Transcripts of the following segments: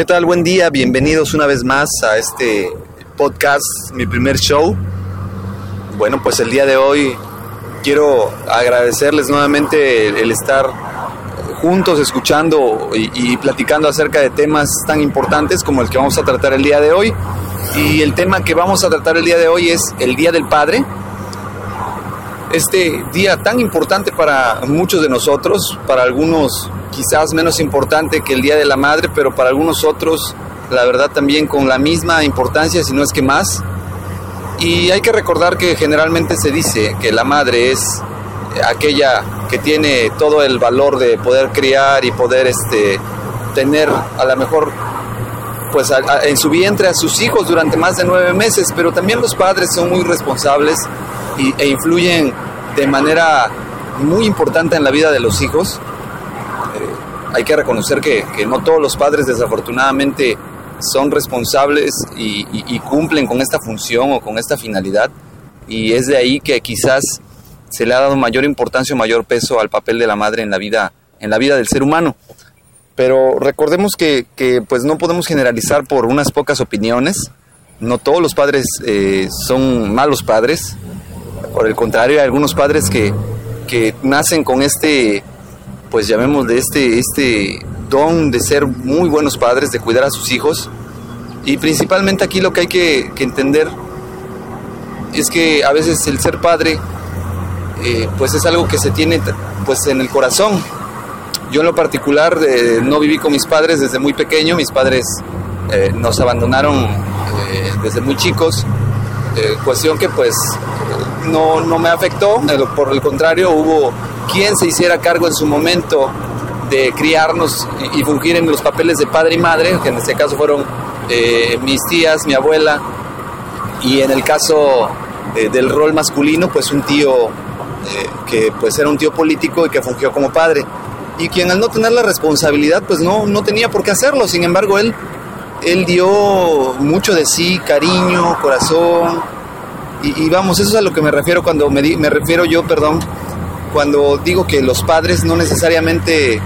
¿Qué tal? Buen día, bienvenidos una vez más a este podcast, mi primer show. Bueno, pues el día de hoy quiero agradecerles nuevamente el, estar juntos escuchando y, y, platicando acerca de temas tan importantes como el que vamos a tratar el día de hoy. Y el tema que vamos a tratar el día de hoy es el Día del Padre. Este día tan importante para muchos de nosotros, para algunos quizás menos importante que el Día de la Madre, pero para algunos otros, la verdad también con la misma importancia, si no es que más. Y hay que recordar que generalmente se dice que la madre es aquella que tiene todo el valor de poder criar y poder este, tener a lo mejor pues en su vientre a sus hijos durante más de nueve meses, pero también los padres son muy responsables y, e influyen de manera muy importante en la vida de los hijos hay que reconocer que, no todos los padres desafortunadamente son responsables y, cumplen con esta función o con esta finalidad y es de ahí que quizás se le ha dado mayor importancia o mayor peso al papel de la madre en la vida, en la vida del ser humano. Pero recordemos que, pues no podemos generalizar por unas pocas opiniones. No todos los padres eh, son malos padres. Por el contrario, hay algunos padres que, que nacen con este pues llamémosle este, este don de ser muy buenos padres, de cuidar a sus hijos. Y principalmente aquí lo que hay que, entender es que a veces el ser padre eh, pues es algo que se tiene pues en el corazón. Yo en lo particular eh, no viví con mis padres desde muy pequeño, mis padres eh, nos abandonaron desde muy chicos, cuestión que pues no, no me afectó, por el contrario hubo quien se hiciera cargo en su momento de criarnos y, fungir en los papeles de padre y madre, que en este caso fueron eh, mis tías, mi abuela, y en el caso eh, del rol masculino, pues un tío eh, que pues era un tío político y que fungió como padre. Y quien al no tener la responsabilidad, pues no, no tenía por qué hacerlo. Sin embargo, él, él dio mucho de sí, cariño, corazón. Y, vamos, eso es a lo que me refiero cuando me, me refiero yo, perdón, cuando digo que los padres no necesariamente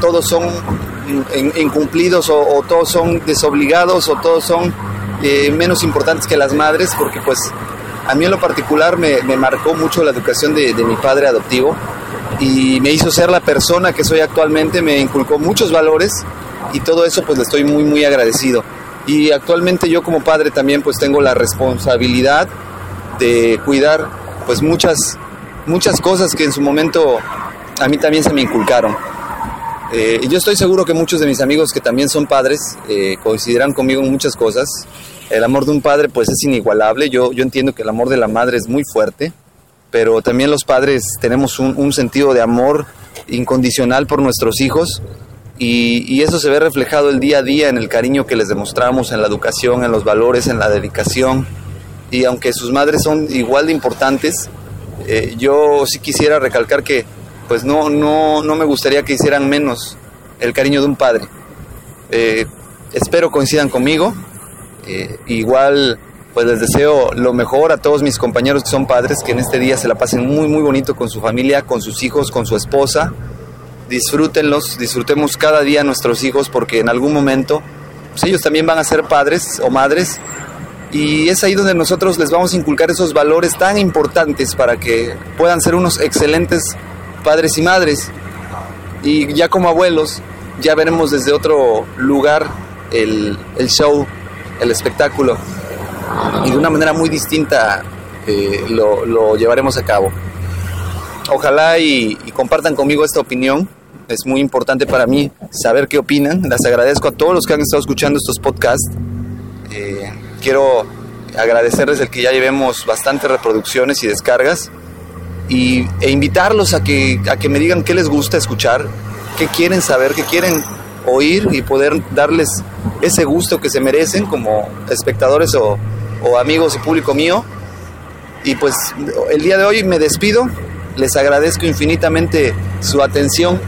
todos son incumplidos o, todos son desobligados o todos son eh, menos importantes que las madres, porque pues a mí en lo particular me, marcó mucho la educación de, mi padre adoptivo y me hizo ser la persona que soy actualmente, me inculcó muchos valores y todo eso pues le estoy muy muy agradecido. Y actualmente yo como padre también pues tengo la responsabilidad de cuidar pues muchas muchas cosas que en su momento a mí también se me inculcaron. Eh, yo estoy seguro que muchos de mis amigos que también son padres eh, coincidirán conmigo en muchas cosas. El amor de un padre pues es inigualable. Yo, yo entiendo que el amor de la madre es muy fuerte, pero también los padres tenemos un, sentido de amor incondicional por nuestros hijos y, eso se ve reflejado el día a día en el cariño que les demostramos, en la educación, en los valores, en la dedicación. Y aunque sus madres son igual de importantes, eh, yo sí quisiera recalcar que pues no, no, no me gustaría que hicieran menos el cariño de un padre. Eh, espero coincidan conmigo. Eh, igual pues les deseo lo mejor a todos mis compañeros que son padres, que en este día se la pasen muy muy bonito con su familia, con sus hijos, con su esposa. Disfrútenlos, disfrutemos cada día a nuestros hijos porque en algún momento pues, ellos también van a ser padres o madres y es ahí donde nosotros les vamos a inculcar esos valores tan importantes para que puedan ser unos excelentes padres y madres. Y ya como abuelos, ya veremos desde otro lugar el, show, el espectáculo. Y de una manera muy distinta eh, lo, llevaremos a cabo. Ojalá y, compartan conmigo esta opinión. Es muy importante para mí saber qué opinan. Les agradezco a todos los que han estado escuchando estos podcasts. Eh, quiero agradecerles el que ya llevemos bastantes reproducciones y descargas. y, e invitarlos a que, a que me digan qué les gusta escuchar, qué quieren saber, qué quieren oír y poder darles ese gusto que se merecen como espectadores o, o amigos y público mío. Y pues el día de hoy me despido, les agradezco infinitamente su atención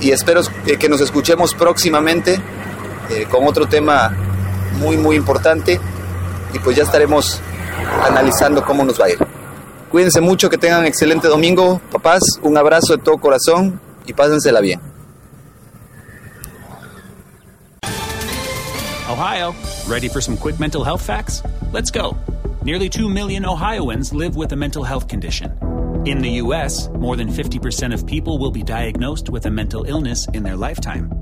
y espero que nos escuchemos próximamente eh, con otro tema muy muy importante y pues ya estaremos analizando cómo nos va a ir. Cuídense mucho, que tengan excelente domingo, papás, un abrazo de todo corazón y pásensela bien. Ohio, ready for some quick mental health facts? Let's go. Nearly 2 million Ohioans live with a mental health condition. In the U.S., more than 50% of people will be diagnosed with a mental illness in their lifetime.